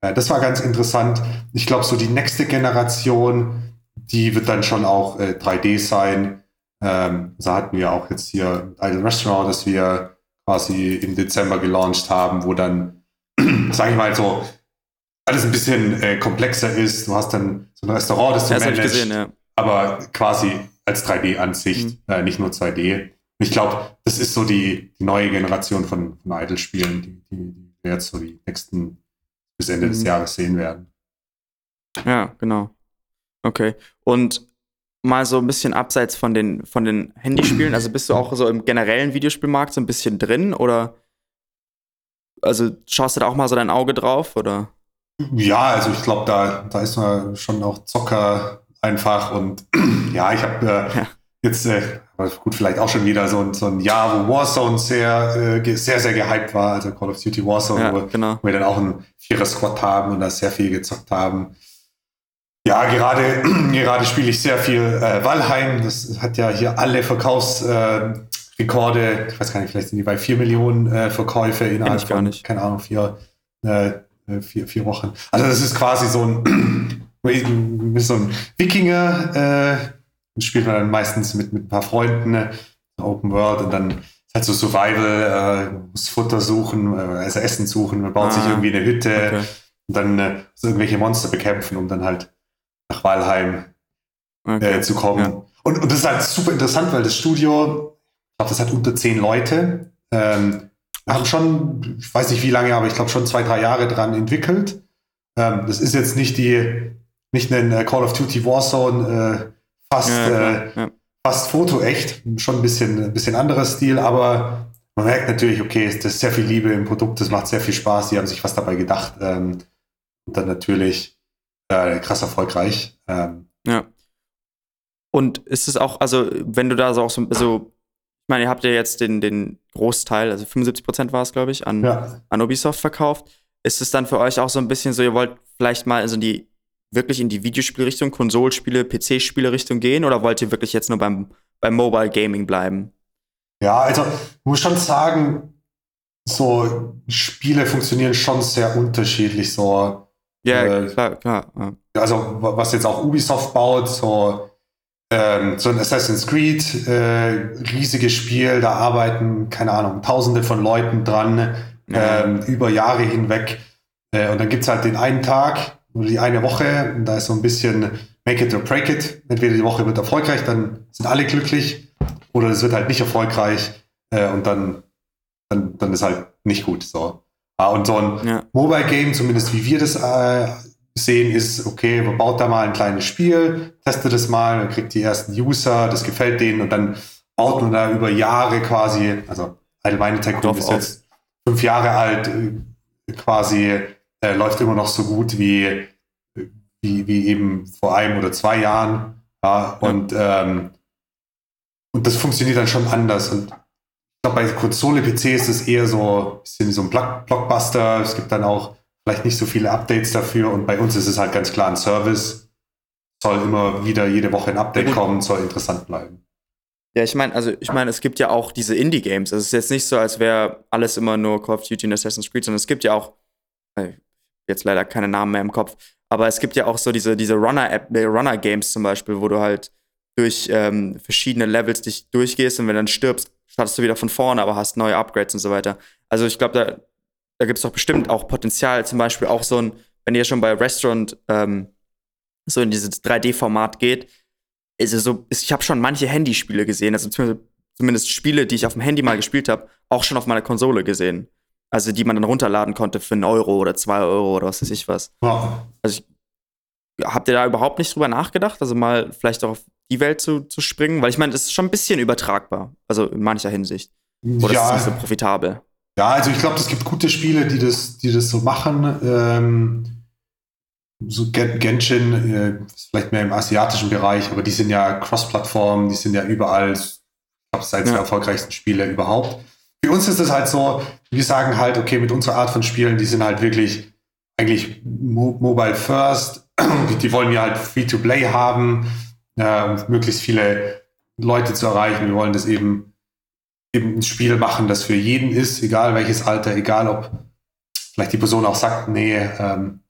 [SPEAKER 2] Das war ganz interessant. Ich glaube, so die nächste Generation, die wird dann schon auch äh, 3D sein. Ähm, so hatten wir auch jetzt hier Idle Restaurant, dass wir quasi im Dezember gelauncht haben, wo dann, sage ich mal so, alles ein bisschen äh, komplexer ist. Du hast dann so ein Restaurant, das du
[SPEAKER 1] ja, managst, gesehen, ja.
[SPEAKER 2] aber quasi als 3D-Ansicht, mhm. äh, nicht nur 2D. Ich glaube, das ist so die, die neue Generation von, von Idle-Spielen, die, die, die, wir jetzt so die nächsten bis Ende mhm. des Jahres sehen werden.
[SPEAKER 1] Ja, genau. Okay. Und mal so ein bisschen abseits von den, von den Handyspielen? Also bist du auch so im generellen Videospielmarkt so ein bisschen drin oder also schaust du da auch mal so dein Auge drauf oder?
[SPEAKER 2] Ja, also ich glaube, da, da ist man schon auch Zocker einfach und ja, ich habe äh, ja. jetzt, äh, gut, vielleicht auch schon wieder so, so ein Jahr, wo Warzone sehr, äh, sehr, sehr gehypt war, also Call of Duty Warzone,
[SPEAKER 1] ja,
[SPEAKER 2] wo,
[SPEAKER 1] genau.
[SPEAKER 2] wir dann auch ein Vierer-Squad haben und da sehr viel gezockt haben. Ja, gerade, gerade spiele ich sehr viel äh, Valheim. Das hat ja hier alle Verkaufsrekorde. Äh, ich weiß gar nicht, vielleicht sind die bei vier Millionen äh, Verkäufe innerhalb
[SPEAKER 1] von, gar nicht.
[SPEAKER 2] keine Ahnung, vier, äh, vier, vier Wochen. Also das ist quasi so ein, so ein Wikinger. Äh, spielt man dann meistens mit, mit ein paar Freunden, ne? Open World und dann halt so Survival, äh, muss Futter suchen, äh, also Essen suchen, man baut ah, sich irgendwie eine Hütte okay. und dann äh, so irgendwelche Monster bekämpfen, um dann halt nach Walheim okay. äh, zu kommen. Ja. Und, und das ist halt super interessant, weil das Studio, ich glaube, das hat unter zehn Leute. Ähm, wir haben schon, ich weiß nicht wie lange, aber ich glaube schon zwei, drei Jahre dran entwickelt. Ähm, das ist jetzt nicht die, nicht ein äh, Call of Duty Warzone, äh, fast, ja, äh, ja. fast fotoecht, schon ein bisschen, ein bisschen anderer Stil, aber man merkt natürlich, okay, es ist sehr viel Liebe im Produkt, es macht sehr viel Spaß, die haben sich was dabei gedacht. Ähm, und dann natürlich äh, krass erfolgreich. Ähm,
[SPEAKER 1] ja. Und ist es auch, also wenn du da so auch so, so ich meine, ihr habt ja jetzt den, den Großteil, also 75 Prozent war es, glaube ich, an, ja. an Ubisoft verkauft. Ist es dann für euch auch so ein bisschen so, ihr wollt vielleicht mal also die wirklich in die Videospielrichtung, Konsolspiele, PC-Spiele-Richtung gehen oder wollt ihr wirklich jetzt nur beim, beim Mobile Gaming bleiben?
[SPEAKER 2] Ja, also ich muss schon sagen, so Spiele funktionieren schon sehr unterschiedlich. So,
[SPEAKER 1] ja, äh, klar, klar. Ja.
[SPEAKER 2] Also was jetzt auch Ubisoft baut, so, ähm, so ein Assassin's Creed, äh, riesiges Spiel, da arbeiten, keine Ahnung, tausende von Leuten dran, ja. ähm, über Jahre hinweg. Äh, und dann gibt es halt den einen Tag oder die eine Woche, und da ist so ein bisschen make it or break it. Entweder die Woche wird erfolgreich, dann sind alle glücklich oder es wird halt nicht erfolgreich äh, und dann, dann, dann ist halt nicht gut. So. Ja, und so ein ja. Mobile Game, zumindest wie wir das äh, sehen, ist, okay, man baut da mal ein kleines Spiel, testet das mal, man kriegt die ersten User, das gefällt denen und dann baut man da über Jahre quasi, also Allgemeine Tech ist jetzt fünf Jahre alt, äh, quasi äh, läuft immer noch so gut wie, wie, wie eben vor einem oder zwei Jahren. Ja, und ähm, und das funktioniert dann schon anders. Und glaube, bei Konsole, PC ist es eher so ein bisschen wie so ein Blockbuster. Es gibt dann auch vielleicht nicht so viele Updates dafür. Und bei uns ist es halt ganz klar ein Service. Soll immer wieder jede Woche ein Update kommen, soll interessant bleiben.
[SPEAKER 1] Ja, ich meine, also ich meine, es gibt ja auch diese Indie-Games. Also es ist jetzt nicht so, als wäre alles immer nur Call of Duty und Assassin's Creed, sondern es gibt ja auch, äh, jetzt leider keine Namen mehr im Kopf, aber es gibt ja auch so diese, diese Runner-App, Runner-Games zum Beispiel, wo du halt durch ähm, verschiedene Levels dich durchgehst und wenn du dann stirbst, startest du wieder von vorne, aber hast neue Upgrades und so weiter. Also ich glaube, da, da gibt es doch bestimmt auch Potenzial, zum Beispiel auch so ein, wenn ihr schon bei Restaurant ähm, so in dieses 3D-Format geht, ist es so, ist, ich habe schon manche Handyspiele gesehen, also zumindest, zumindest Spiele, die ich auf dem Handy mal gespielt habe, auch schon auf meiner Konsole gesehen. Also die man dann runterladen konnte für einen Euro oder zwei Euro oder was weiß ich was. Wow. Also ich, habt ihr da überhaupt nicht drüber nachgedacht? Also mal vielleicht auch auf die Welt zu, zu springen? Weil ich meine, das ist schon ein bisschen übertragbar, also in mancher Hinsicht. Oder ja, ist nicht so profitabel?
[SPEAKER 2] Ja, also ich glaube, es gibt gute Spiele, die das, die das so machen. Ähm, so Genshin, äh, vielleicht mehr im asiatischen Bereich, aber die sind ja Cross-Plattform, die sind ja überall, ich glaube, es eines der erfolgreichsten Spiele überhaupt. Für uns ist es halt so, wir sagen halt, okay, mit unserer Art von Spielen, die sind halt wirklich eigentlich mo mobile first, die, die wollen ja halt Free-to-Play haben äh, möglichst viele Leute zu erreichen. Wir wollen das eben, eben ein Spiel machen, das für jeden ist, egal welches Alter, egal ob vielleicht die Person auch sagt, nee, ähm,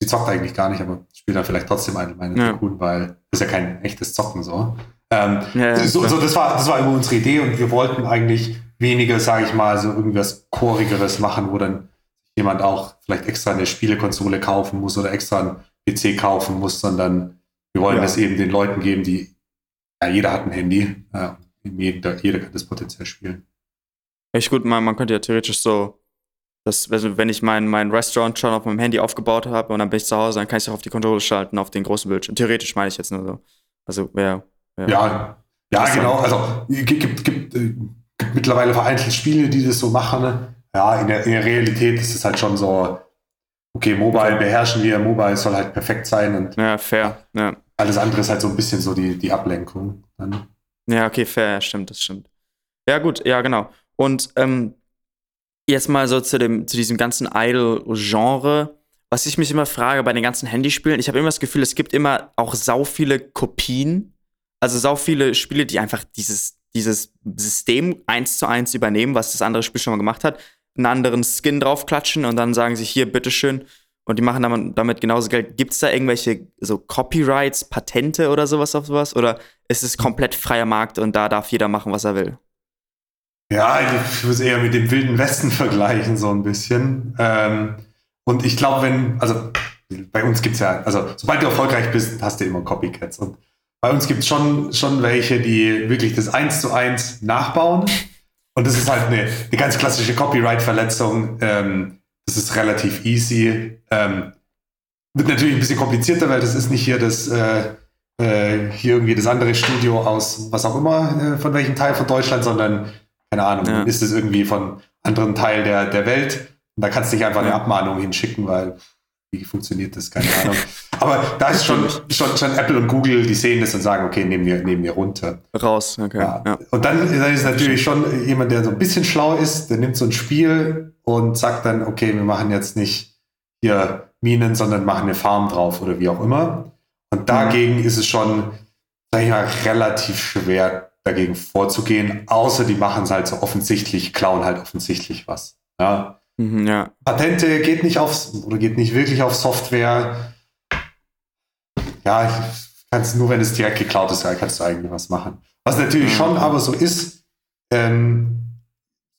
[SPEAKER 2] sie zockt eigentlich gar nicht, aber spielt dann vielleicht trotzdem eine meine ja. weil das ist ja kein echtes Zocken so. Ähm, ja, so, so, das war, das war immer unsere Idee und wir wollten eigentlich weniger, sage ich mal, so irgendwas Chorigeres machen, wo dann jemand auch vielleicht extra eine Spielekonsole kaufen muss oder extra einen PC kaufen muss, sondern wir wollen ja. das eben den Leuten geben, die, ja, jeder hat ein Handy, ja, jeder, jeder kann das potenziell spielen.
[SPEAKER 1] Echt gut, man, man könnte ja theoretisch so, dass, also wenn ich mein, mein Restaurant schon auf meinem Handy aufgebaut habe und dann bin ich zu Hause, dann kann ich es auch auf die Kontrolle schalten, auf den großen Bildschirm. Theoretisch meine ich jetzt nur so. Also, ja.
[SPEAKER 2] Ja, ja, ja genau. Also, gibt, gibt, gibt, äh, gibt mittlerweile vereinzelt Spiele, die das so machen. Ne? Ja, in der, in der Realität ist es halt schon so, okay, Mobile beherrschen wir, Mobile soll halt perfekt sein und.
[SPEAKER 1] Ja, fair. Ja.
[SPEAKER 2] Alles andere ist halt so ein bisschen so die, die Ablenkung. Dann.
[SPEAKER 1] Ja, okay, fair, stimmt, das stimmt. Ja, gut, ja, genau. Und ähm, jetzt mal so zu, dem, zu diesem ganzen Idle-Genre. Was ich mich immer frage bei den ganzen Handyspielen, ich habe immer das Gefühl, es gibt immer auch sau viele Kopien. Also sau viele Spiele, die einfach dieses, dieses System eins zu eins übernehmen, was das andere Spiel schon mal gemacht hat, einen anderen Skin draufklatschen und dann sagen sie hier, bitteschön, und die machen damit, damit genauso Geld. Gibt es da irgendwelche so Copyrights, Patente oder sowas auf sowas? Oder ist es komplett freier Markt und da darf jeder machen, was er will?
[SPEAKER 2] Ja, ich würde es eher mit dem Wilden Westen vergleichen, so ein bisschen. Ähm, und ich glaube, wenn, also bei uns gibt es ja, also sobald du erfolgreich bist, hast du immer Copycats. Und bei uns gibt es schon, schon welche, die wirklich das eins zu eins nachbauen. Und das ist halt eine, eine ganz klassische Copyright-Verletzung. Ähm, das ist relativ easy. Ähm, wird natürlich ein bisschen komplizierter, weil das ist nicht hier das äh, äh, hier irgendwie das andere Studio aus was auch immer, äh, von welchem Teil von Deutschland, sondern keine Ahnung, ja. ist es irgendwie von anderen Teil der, der Welt. Und da kannst du nicht einfach ja. eine Abmahnung hinschicken, weil wie funktioniert das? Keine Ahnung. Aber da ist schon, schon, schon Apple und Google, die sehen das und sagen, okay, nehmen wir, nehmen wir runter.
[SPEAKER 1] Raus, okay. Ja.
[SPEAKER 2] Ja. Und dann, dann ist natürlich schon jemand, der so ein bisschen schlau ist, der nimmt so ein Spiel und sagt dann, okay, wir machen jetzt nicht hier Minen, sondern machen eine Farm drauf oder wie auch immer. Und dagegen ist es schon, sag ich mal, relativ schwer, dagegen vorzugehen, außer die machen es halt so offensichtlich, klauen halt offensichtlich was. Ja.
[SPEAKER 1] Mhm, ja.
[SPEAKER 2] Patente geht nicht aufs oder geht nicht wirklich auf Software. Ja, kannst nur, wenn es direkt geklaut ist, kannst du eigentlich was machen. Was natürlich mhm. schon aber so ist, ähm,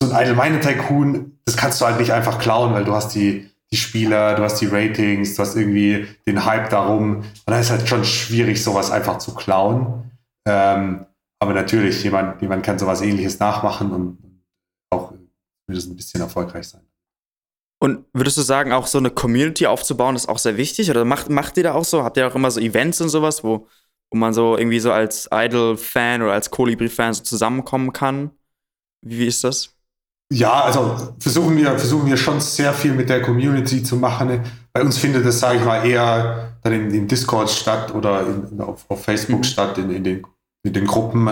[SPEAKER 2] so ein allgemeiner Tycoon, das kannst du halt nicht einfach klauen, weil du hast die, die Spieler, du hast die Ratings, du hast irgendwie den Hype darum. Und dann ist halt schon schwierig, sowas einfach zu klauen. Ähm, aber natürlich, jemand, jemand kann sowas ähnliches nachmachen und auch zumindest ein bisschen erfolgreich sein.
[SPEAKER 1] Und würdest du sagen, auch so eine Community aufzubauen, ist auch sehr wichtig? Oder macht, macht ihr da auch so? Habt ihr auch immer so Events und sowas, wo, wo man so irgendwie so als Idol-Fan oder als Kolibri-Fan so zusammenkommen kann? Wie, wie ist das?
[SPEAKER 2] Ja, also versuchen wir, versuchen wir schon sehr viel mit der Community zu machen. Bei uns findet das, sage ich mal, eher dann in, in Discord statt oder in, auf, auf, Facebook mhm. statt, in, in, den, in den Gruppen,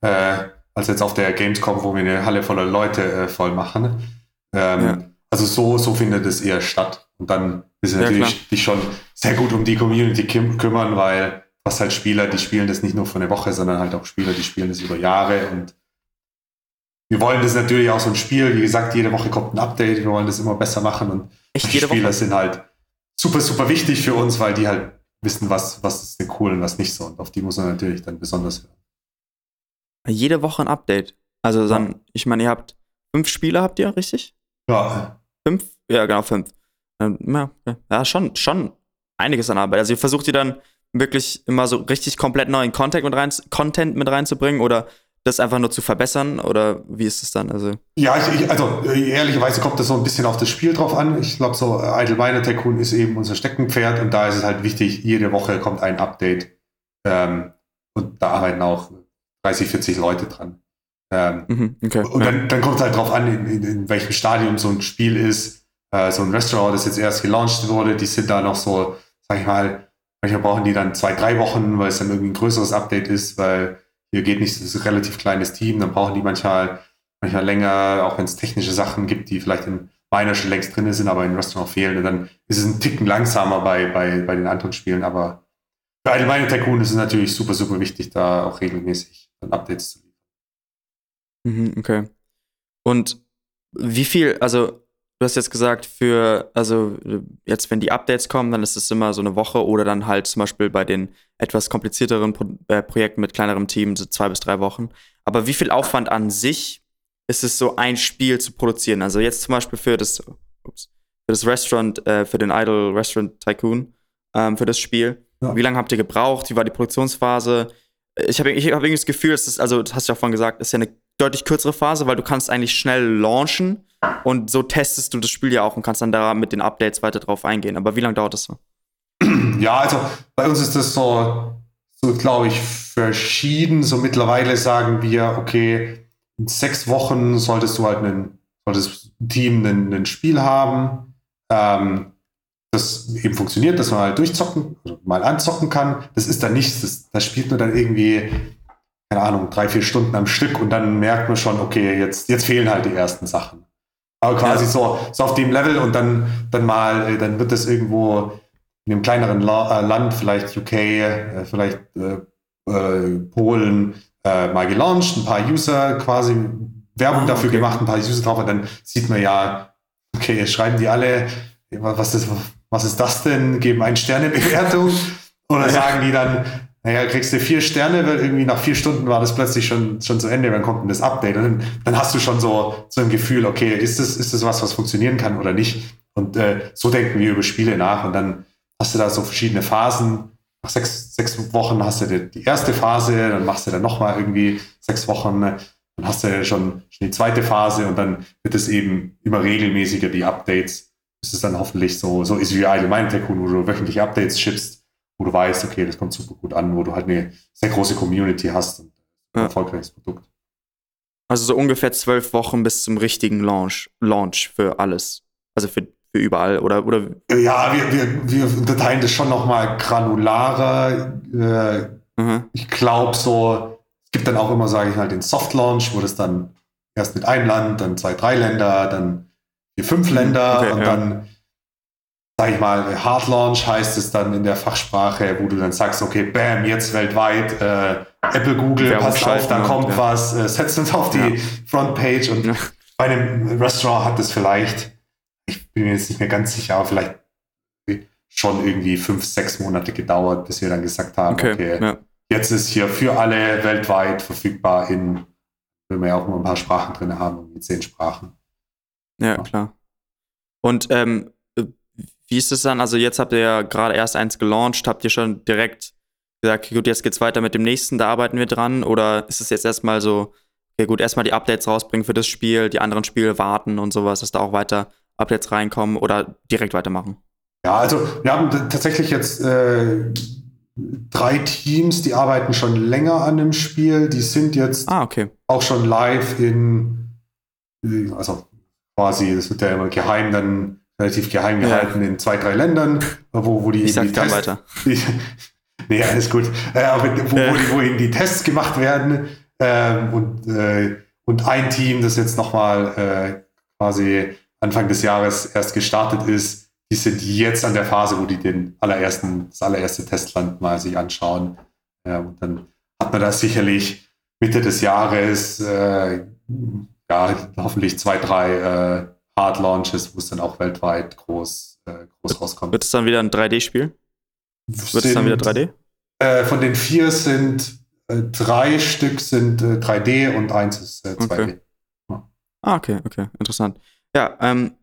[SPEAKER 2] äh, als jetzt auf der Gamescom, wo wir eine Halle voller Leute äh, voll machen. Ähm, ja. Also so, so findet es eher statt. Und dann ist ja, natürlich dich schon sehr gut um die Community kümmern, weil hast halt Spieler, die spielen das nicht nur für eine Woche, sondern halt auch Spieler, die spielen das über Jahre und wir wollen das natürlich auch so ein Spiel, wie gesagt, jede Woche kommt ein Update, wir wollen das immer besser machen und
[SPEAKER 1] Echt,
[SPEAKER 2] die Spieler
[SPEAKER 1] Woche?
[SPEAKER 2] sind halt super, super wichtig für uns, weil die halt wissen, was, was ist denn cool und was nicht so. Und auf die muss man natürlich dann besonders hören.
[SPEAKER 1] Jede Woche ein Update. Also dann, ja. ich meine, ihr habt fünf Spiele, habt ihr, richtig?
[SPEAKER 2] Ja.
[SPEAKER 1] Fünf? Ja, genau, fünf. Ähm, ja, ja, schon, schon einiges an Arbeit. Also ihr versucht ihr dann wirklich immer so richtig komplett neuen Content mit, rein, Content mit reinzubringen oder das einfach nur zu verbessern oder wie ist es dann? Also,
[SPEAKER 2] ja, ich, ich, also ehrlicherweise kommt das so ein bisschen auf das Spiel drauf an. Ich glaube, so Idle Miner Tycoon ist eben unser Steckenpferd und da ist es halt wichtig, jede Woche kommt ein Update ähm, und da arbeiten auch 30, 40 Leute dran. Ähm, mhm, okay, und dann, ja. dann kommt es halt drauf an, in, in, in, welchem Stadium so ein Spiel ist. Äh, so ein Restaurant, das jetzt erst gelauncht wurde, die sind da noch so, sag ich mal, manchmal brauchen die dann zwei, drei Wochen, weil es dann irgendwie ein größeres Update ist, weil hier geht nicht, es ist ein relativ kleines Team, dann brauchen die manchmal, manchmal länger, auch wenn es technische Sachen gibt, die vielleicht in meiner schon längst drin sind, aber in Restaurant fehlen. Und dann ist es ein Ticken langsamer bei, bei, bei den anderen Spielen. Aber für allgemeine Tycoon ist es natürlich super, super wichtig, da auch regelmäßig Updates zu liefern.
[SPEAKER 1] Mhm, okay. Und wie viel, also du hast jetzt gesagt, für, also jetzt, wenn die Updates kommen, dann ist es immer so eine Woche oder dann halt zum Beispiel bei den etwas komplizierteren Pro äh, Projekten mit kleinerem Team so zwei bis drei Wochen. Aber wie viel Aufwand an sich ist es so, ein Spiel zu produzieren? Also jetzt zum Beispiel für das, ups, für das Restaurant, äh, für den Idol Restaurant Tycoon, ähm, für das Spiel. Ja. Wie lange habt ihr gebraucht? Wie war die Produktionsphase? Ich habe ich hab irgendwie das Gefühl, es ist, also das hast du ja vorhin gesagt, ist ja eine deutlich kürzere Phase, weil du kannst eigentlich schnell launchen und so testest du das Spiel ja auch und kannst dann da mit den Updates weiter drauf eingehen. Aber wie lange dauert das so?
[SPEAKER 2] Ja, also bei uns ist das so, so glaube ich, verschieden. So mittlerweile sagen wir, okay, in sechs Wochen solltest du halt ein Team ein, Spiel haben, ähm, das eben funktioniert, dass man halt durchzocken, also mal anzocken kann. Das ist dann nichts, das, das spielt nur dann irgendwie keine Ahnung, drei, vier Stunden am Stück und dann merkt man schon, okay, jetzt, jetzt fehlen halt die ersten Sachen. Aber quasi ja. so, so auf dem Level und dann, dann mal, äh, dann wird das irgendwo in einem kleineren La äh, Land, vielleicht UK, äh, vielleicht äh, äh, Polen, äh, mal gelauncht, ein paar User quasi Werbung ah, dafür okay. gemacht, ein paar User drauf und dann sieht man ja, okay, schreiben die alle, was ist, was ist das denn? Geben eine Sternebewertung oder sagen die dann, naja, kriegst du vier Sterne, weil irgendwie nach vier Stunden war das plötzlich schon, schon zu Ende, dann kommt ein das Update. Und dann, dann hast du schon so, so ein Gefühl, okay, ist das, ist das was, was funktionieren kann oder nicht? Und äh, so denken wir über Spiele nach. Und dann hast du da so verschiedene Phasen. Nach sechs, sechs Wochen hast du die, die erste Phase, dann machst du dann nochmal irgendwie sechs Wochen, dann hast du schon, schon die zweite Phase und dann wird es eben immer regelmäßiger, die Updates, bis es dann hoffentlich so, so ist wie allgemein Tycoon, wo du wöchentlich Updates schippst wo du weißt, okay, das kommt super gut an, wo du halt eine sehr große Community hast und ein ja. erfolgreiches Produkt.
[SPEAKER 1] Also so ungefähr zwölf Wochen bis zum richtigen Launch, Launch für alles. Also für, für überall oder, oder
[SPEAKER 2] Ja, wir, wir, wir unterteilen das schon nochmal granularer. Äh,
[SPEAKER 1] Mhm.
[SPEAKER 2] ich glaube so, es gibt dann auch immer, sage ich mal, den Soft Launch, wo das dann erst mit einem Land, dann zwei, drei Länder, dann vier, fünf Länder
[SPEAKER 1] Okay,
[SPEAKER 2] und
[SPEAKER 1] ja.
[SPEAKER 2] dann, sage ich mal, Hard Launch heißt es dann in der Fachsprache, wo du dann sagst, okay, bam, jetzt weltweit, äh, Apple, Google, passt auf, da kommt
[SPEAKER 1] ja.
[SPEAKER 2] was, äh, setzt uns auf die
[SPEAKER 1] Ja.
[SPEAKER 2] Frontpage und
[SPEAKER 1] Ja.
[SPEAKER 2] bei einem Restaurant hat es vielleicht, ich bin mir jetzt nicht mehr ganz sicher, aber vielleicht schon irgendwie fünf, sechs Monate gedauert, bis wir dann gesagt haben,
[SPEAKER 1] Okay,
[SPEAKER 2] okay, jetzt ist hier für alle weltweit verfügbar in, wenn wir ja auch immer ein paar Sprachen drin haben, zehn Sprachen.
[SPEAKER 1] Ja, klar. Und ähm, äh, wie ist es dann? Also jetzt habt ihr ja gerade erst eins gelauncht, habt ihr schon direkt gesagt, gut, jetzt geht's weiter mit dem nächsten, da arbeiten wir dran? Oder ist es jetzt erstmal so, okay, gut, erstmal die Updates rausbringen für das Spiel, die anderen Spiele warten und sowas, dass da auch weiter Updates reinkommen oder direkt weitermachen?
[SPEAKER 2] Ja, also wir haben tatsächlich jetzt äh, drei Teams, die arbeiten schon länger an dem Spiel. Die sind jetzt
[SPEAKER 1] Ah, okay.
[SPEAKER 2] auch schon live in, äh, also quasi, das wird ja immer geheim, dann relativ geheim
[SPEAKER 1] Ja.
[SPEAKER 2] gehalten in zwei, drei Ländern, wo, wo die,
[SPEAKER 1] Ich sag
[SPEAKER 2] die Tests-
[SPEAKER 1] weiter.
[SPEAKER 2] Die, nee, alles gut. Äh, aber wo,
[SPEAKER 1] Ja.
[SPEAKER 2] wo, die, wo eben die Tests gemacht werden ähm, und, äh, und ein Team, das jetzt nochmal äh, quasi Anfang des Jahres erst gestartet ist, die sind jetzt an der Phase, wo die den allerersten, das allererste Testland mal sich anschauen. Äh, und dann hat man da sicherlich Mitte des Jahres äh, ja, hoffentlich zwei, drei äh, Hard Launches, wo es dann auch weltweit groß, äh, groß rauskommt.
[SPEAKER 1] Wird es dann wieder ein 3D-Spiel? Wird es dann wieder 3D?
[SPEAKER 2] Äh, von den vier sind äh, drei Stück sind äh, 3D und eins ist äh, 2D.
[SPEAKER 1] Okay. Ah, okay, okay, interessant. Ja, ähm,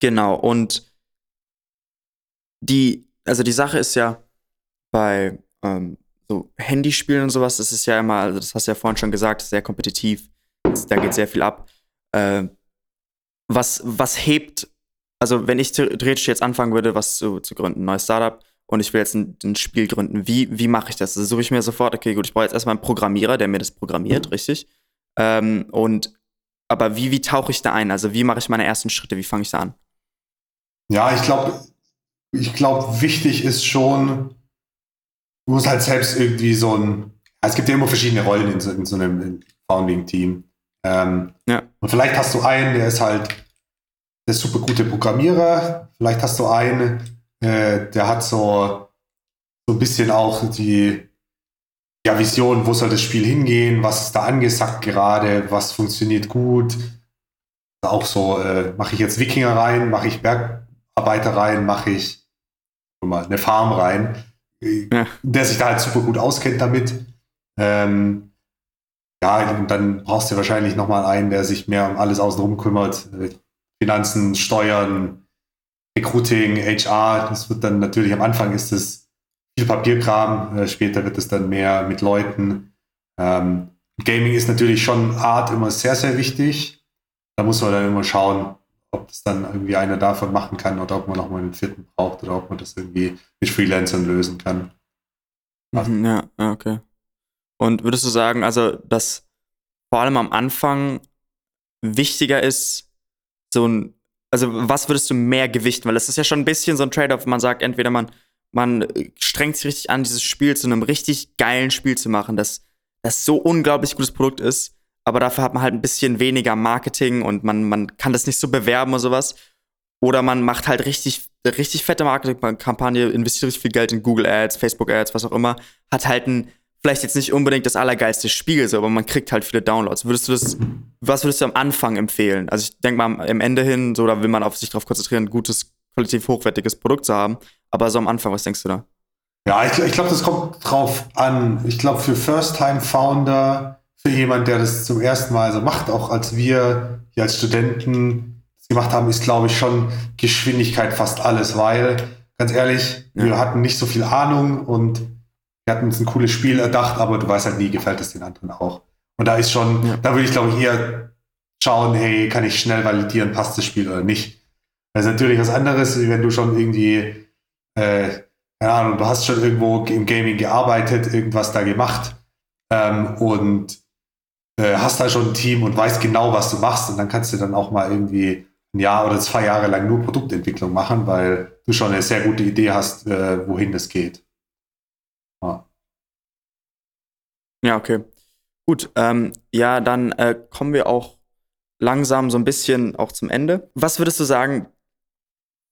[SPEAKER 1] genau. Und die, also die Sache ist ja bei ähm, so Handyspielen und sowas, das ist ja immer, also das hast du ja vorhin schon gesagt, sehr kompetitiv. Da geht sehr viel ab. Äh, was, was hebt, also wenn ich theoretisch jetzt anfangen würde, was zu, zu gründen, ein neues Startup, und ich will jetzt ein, ein Spiel gründen, wie, wie mache ich das? Also suche ich mir sofort, okay, gut, ich brauche jetzt erstmal einen Programmierer, der mir das programmiert, richtig? Ähm, und aber wie, wie tauche ich da ein? Also wie mache ich meine ersten Schritte? Wie fange ich da an?
[SPEAKER 2] Ja, ich glaube, ich glaube, wichtig ist schon, du musst halt selbst irgendwie so ein, es gibt ja immer verschiedene Rollen in so, in so einem Founding-Team. Ähm,
[SPEAKER 1] Ja.
[SPEAKER 2] Und vielleicht hast du einen, der ist halt der super gute Programmierer. Vielleicht hast du einen, äh, der hat so, so ein bisschen auch die ja, Vision, wo soll das Spiel hingehen, was ist da angesagt gerade, was funktioniert gut. Auch so, äh, mache ich jetzt Wikinger rein, mache ich Bergarbeiter rein, mache ich mal, eine Farm rein, äh,
[SPEAKER 1] Ja.
[SPEAKER 2] der sich da halt super gut auskennt damit. Ähm, ja, und dann brauchst du wahrscheinlich nochmal einen, der sich mehr um alles außenrum kümmert. Äh, Finanzen, Steuern, Recruiting, HR. Das wird dann natürlich am Anfang ist es viel Papierkram, äh, später wird es dann mehr mit Leuten. Ähm, Gaming ist natürlich schon Art immer sehr, sehr wichtig. Da muss man dann immer schauen, ob das dann irgendwie einer davon machen kann oder ob man nochmal einen vierten braucht oder ob man das irgendwie mit Freelancern lösen kann.
[SPEAKER 1] Mhm, ja, okay. Und würdest du sagen, also, dass vor allem am Anfang wichtiger ist, so ein, also was würdest du mehr gewichten? Weil es ist ja schon ein bisschen so ein Trade-off, man sagt, entweder man, man äh, strengt sich richtig an, dieses Spiel zu einem richtig geilen Spiel zu machen, das, das so unglaublich gutes Produkt ist, aber dafür hat man halt ein bisschen weniger Marketing und man, man kann das nicht so bewerben und sowas. Oder man macht halt richtig, richtig fette Marketingkampagne, investiert richtig viel Geld in Google Ads, Facebook Ads, was auch immer, hat halt ein, vielleicht jetzt nicht unbedingt das allergeilste Spiel, so, aber man kriegt halt viele Downloads. Würdest du das, was würdest du am Anfang empfehlen? Also ich denke mal am Ende hin, so, da will man auf sich darauf konzentrieren, ein gutes, qualitativ hochwertiges Produkt zu haben. Aber so am Anfang, was denkst du da?
[SPEAKER 2] Ja, ich, ich glaube, das kommt drauf an. Ich glaube, für First-Time-Founder, für jemand, der das zum ersten Mal so macht, auch als wir hier als Studenten das gemacht haben, ist, glaube ich, schon Geschwindigkeit fast alles, weil, ganz ehrlich,
[SPEAKER 1] Ja.
[SPEAKER 2] wir hatten nicht so viel Ahnung und wir hatten uns ein cooles Spiel erdacht, aber du weißt halt nie, gefällt es den anderen auch. Und da ist schon,
[SPEAKER 1] Ja.
[SPEAKER 2] da würde ich, glaube ich, eher schauen, hey, kann ich schnell validieren, passt das Spiel oder nicht. Das ist natürlich was anderes, wenn du schon irgendwie, äh, keine Ahnung, du hast schon irgendwo im Gaming gearbeitet, irgendwas da gemacht ähm, und äh, hast da schon ein Team und weißt genau, was du machst und dann kannst du dann auch mal irgendwie ein Jahr oder zwei Jahre lang nur Produktentwicklung machen, weil du schon eine sehr gute Idee hast, äh, wohin es geht.
[SPEAKER 1] Ja. Ja, okay. Gut, ähm, ja, dann äh, kommen wir auch langsam so ein bisschen auch zum Ende. Was würdest du sagen,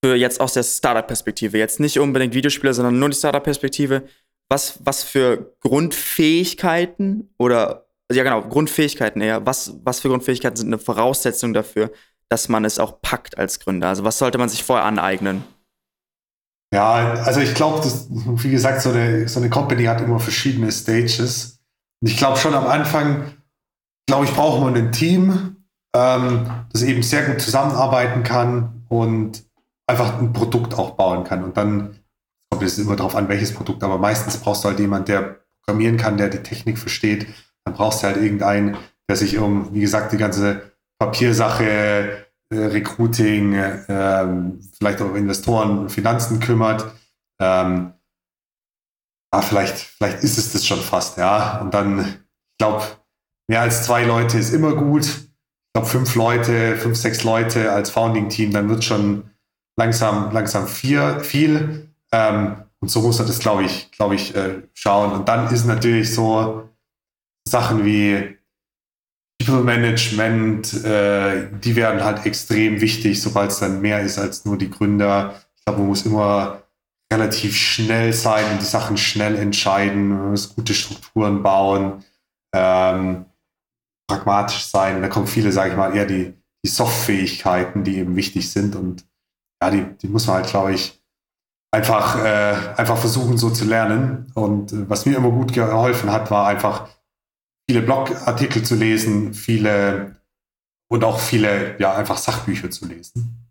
[SPEAKER 1] für jetzt aus der Startup-Perspektive, jetzt nicht unbedingt Videospieler, sondern nur die Startup-Perspektive, was, was für Grundfähigkeiten oder, ja genau, Grundfähigkeiten eher, was, was für Grundfähigkeiten sind eine Voraussetzung dafür, dass man es auch packt als Gründer? Also was sollte man sich vorher aneignen?
[SPEAKER 2] Ja, also ich glaube, wie gesagt, so eine, so eine Company hat immer verschiedene Stages. Und ich glaube schon am Anfang, glaube ich, braucht man ein Team, ähm, das eben sehr gut zusammenarbeiten kann und einfach ein Produkt auch bauen kann. Und dann kommt es immer darauf an, welches Produkt, aber meistens brauchst du halt jemanden, der programmieren kann, der die Technik versteht. Dann brauchst du halt irgendeinen, der sich um, wie gesagt, die ganze Papiersache, äh, Recruiting, äh, vielleicht auch Investoren, Finanzen kümmert. Ähm, ja, vielleicht, vielleicht ist es das schon fast, ja. Und dann, ich glaube, mehr als zwei Leute ist immer gut. Ich glaube, fünf Leute, fünf, sechs Leute als Founding-Team, dann wird schon langsam, langsam vier, viel. Ähm, und so muss man das, glaube ich, glaube ich, äh, schauen. Und dann ist natürlich so Sachen wie People Management, äh, die werden halt extrem wichtig, sobald es dann mehr ist als nur die Gründer. Ich glaube, man muss immer relativ schnell sein und die Sachen schnell entscheiden, man muss gute Strukturen bauen, ähm, pragmatisch sein. Da kommen viele, sage ich mal, eher die, die Soft-Fähigkeiten, die eben wichtig sind. Und ja, die, die muss man halt, glaube ich, einfach, äh, einfach versuchen so zu lernen. Und äh, was mir immer gut geholfen hat, war einfach viele Blogartikel zu lesen, viele und auch viele, ja, einfach Sachbücher zu lesen.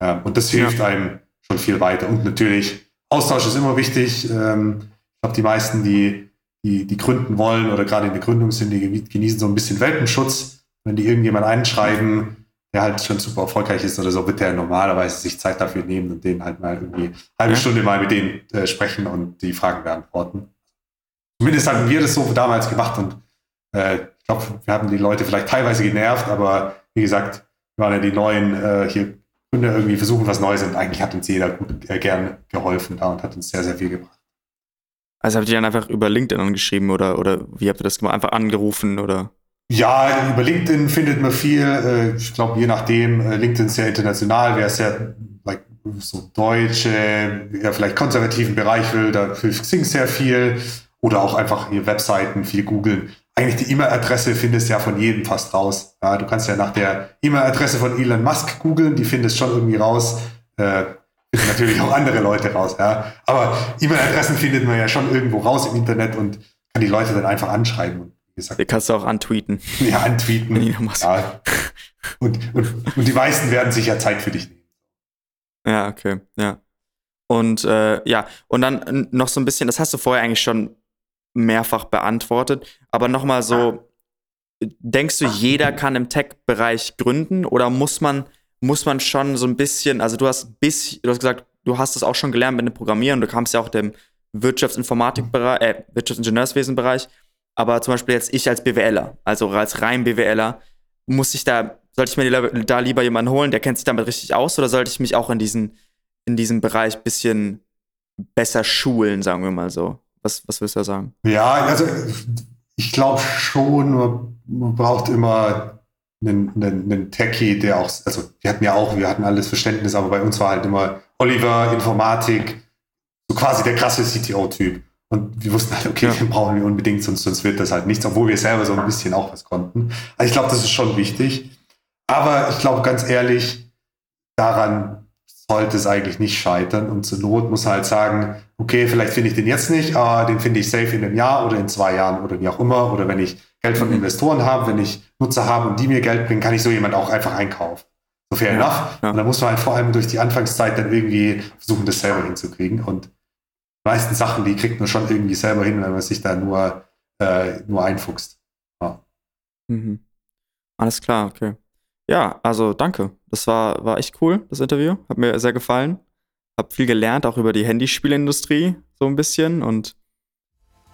[SPEAKER 2] Ähm, und das hilft ja. einem schon viel weiter. Und natürlich, Austausch ist immer wichtig. Ähm, ich glaube, die meisten, die, die, die gründen wollen oder gerade in der Gründung sind, die genießen so ein bisschen Welpenschutz. Wenn die irgendjemand einschreiben, der halt schon super erfolgreich ist oder so, wird der normalerweise sich Zeit dafür nehmen und den halt mal irgendwie eine halbe Stunde mal mit denen äh, sprechen und die Fragen beantworten. Zumindest haben wir das so damals gemacht und äh, ich glaube, wir haben die Leute vielleicht teilweise genervt, aber wie gesagt, wir waren ja die neuen äh, hier Gründer irgendwie versuchen was Neues und eigentlich hat uns jeder gut äh, gern geholfen da und hat uns sehr, sehr viel gebracht.
[SPEAKER 1] Also habt ihr dann einfach über LinkedIn angeschrieben oder, oder wie habt ihr das gemacht? Einfach angerufen oder?
[SPEAKER 2] Ja, über LinkedIn findet man viel. Äh, ich glaube, je nachdem, äh, LinkedIn ist sehr international, wer sehr like, so deutsche, ja, vielleicht konservativen Bereich will, da hilft Xing sehr viel. Oder auch einfach hier Webseiten, viel googeln. Eigentlich die E-Mail-Adresse findest du ja von jedem fast raus. Ja, du kannst ja nach der E-Mail-Adresse von Elon Musk googeln, die findest schon irgendwie raus. Äh, natürlich auch andere Leute raus. Ja. Aber E-Mail-Adressen findet man ja schon irgendwo raus im Internet und kann die Leute dann einfach anschreiben
[SPEAKER 1] gesagt. Die kannst du auch antweeten.
[SPEAKER 2] Ja, antweeten. ja. Und, und, und die meisten werden sich ja Zeit für dich nehmen.
[SPEAKER 1] Ja, okay, ja. Und äh, ja, und dann noch so ein bisschen, das hast du vorher eigentlich schon mehrfach beantwortet, aber nochmal so, denkst du, jeder kann im Tech-Bereich gründen oder muss man, muss man schon so ein bisschen, also du hast bis, du hast gesagt, du hast es auch schon gelernt mit dem Programmieren, du kamst ja auch dem Wirtschaftsinformatikbereich, äh, Wirtschaftsingenieurswesenbereich. Aber zum Beispiel jetzt ich als BWLer, also als rein BWLer, muss ich da, sollte ich mir da lieber jemanden holen, der kennt sich damit richtig aus, oder sollte ich mich auch in diesen, in diesem Bereich ein bisschen besser schulen, sagen wir mal so? Was, was willst du da sagen?
[SPEAKER 2] Ja, also ich glaube schon, man braucht immer einen, einen, einen Techie, der auch, also wir hatten ja auch, wir hatten alles Verständnis, aber bei uns war halt immer Oliver, Informatik, so quasi der krasse CTO-Typ. Und wir wussten halt, okay, ja. den brauchen wir unbedingt, sonst, sonst wird das halt nichts, obwohl wir selber so ein bisschen auch was konnten. Also ich glaube, das ist schon wichtig. Aber ich glaube ganz ehrlich, daran sollte es eigentlich nicht scheitern. Und zur Not muss halt sagen, okay, vielleicht finde ich den jetzt nicht, aber den finde ich safe in einem Jahr oder in zwei Jahren oder wie auch immer. Oder wenn ich Geld von. Investoren habe, wenn ich Nutzer habe und die mir Geld bringen, kann ich so jemand auch einfach einkaufen. So fair ja, enough. Ja. Und da muss man halt vor allem durch die Anfangszeit dann irgendwie versuchen, das selber hinzukriegen. Und meisten Sachen, die kriegt man schon irgendwie selber hin, wenn man sich da nur, äh, nur einfuchst. Ja.
[SPEAKER 1] Mhm. Alles klar, okay. Ja, also danke. Das war, war echt cool, das Interview. Hat mir sehr gefallen. Hab viel gelernt, auch über die Handyspielindustrie, so ein bisschen. Und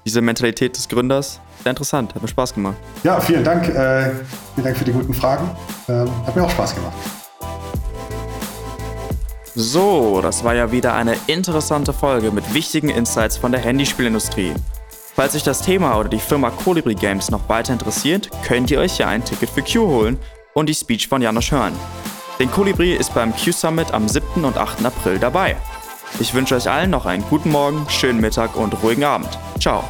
[SPEAKER 1] diese Mentalität des Gründers. Sehr interessant, hat mir Spaß gemacht.
[SPEAKER 2] Ja, vielen Dank. Äh, vielen Dank für die guten Fragen. Ähm, hat mir auch Spaß gemacht.
[SPEAKER 1] So, das war ja wieder eine interessante Folge mit wichtigen Insights von der Handyspielindustrie. Falls euch das Thema oder die Firma Colibri Games noch weiter interessiert, könnt ihr euch ja ein Ticket für Q holen und die Speech von Janosch hören. Denn Colibri ist beim Q Summit am 7. und 8. April dabei. Ich wünsche euch allen noch einen guten Morgen, schönen Mittag und ruhigen Abend. Ciao.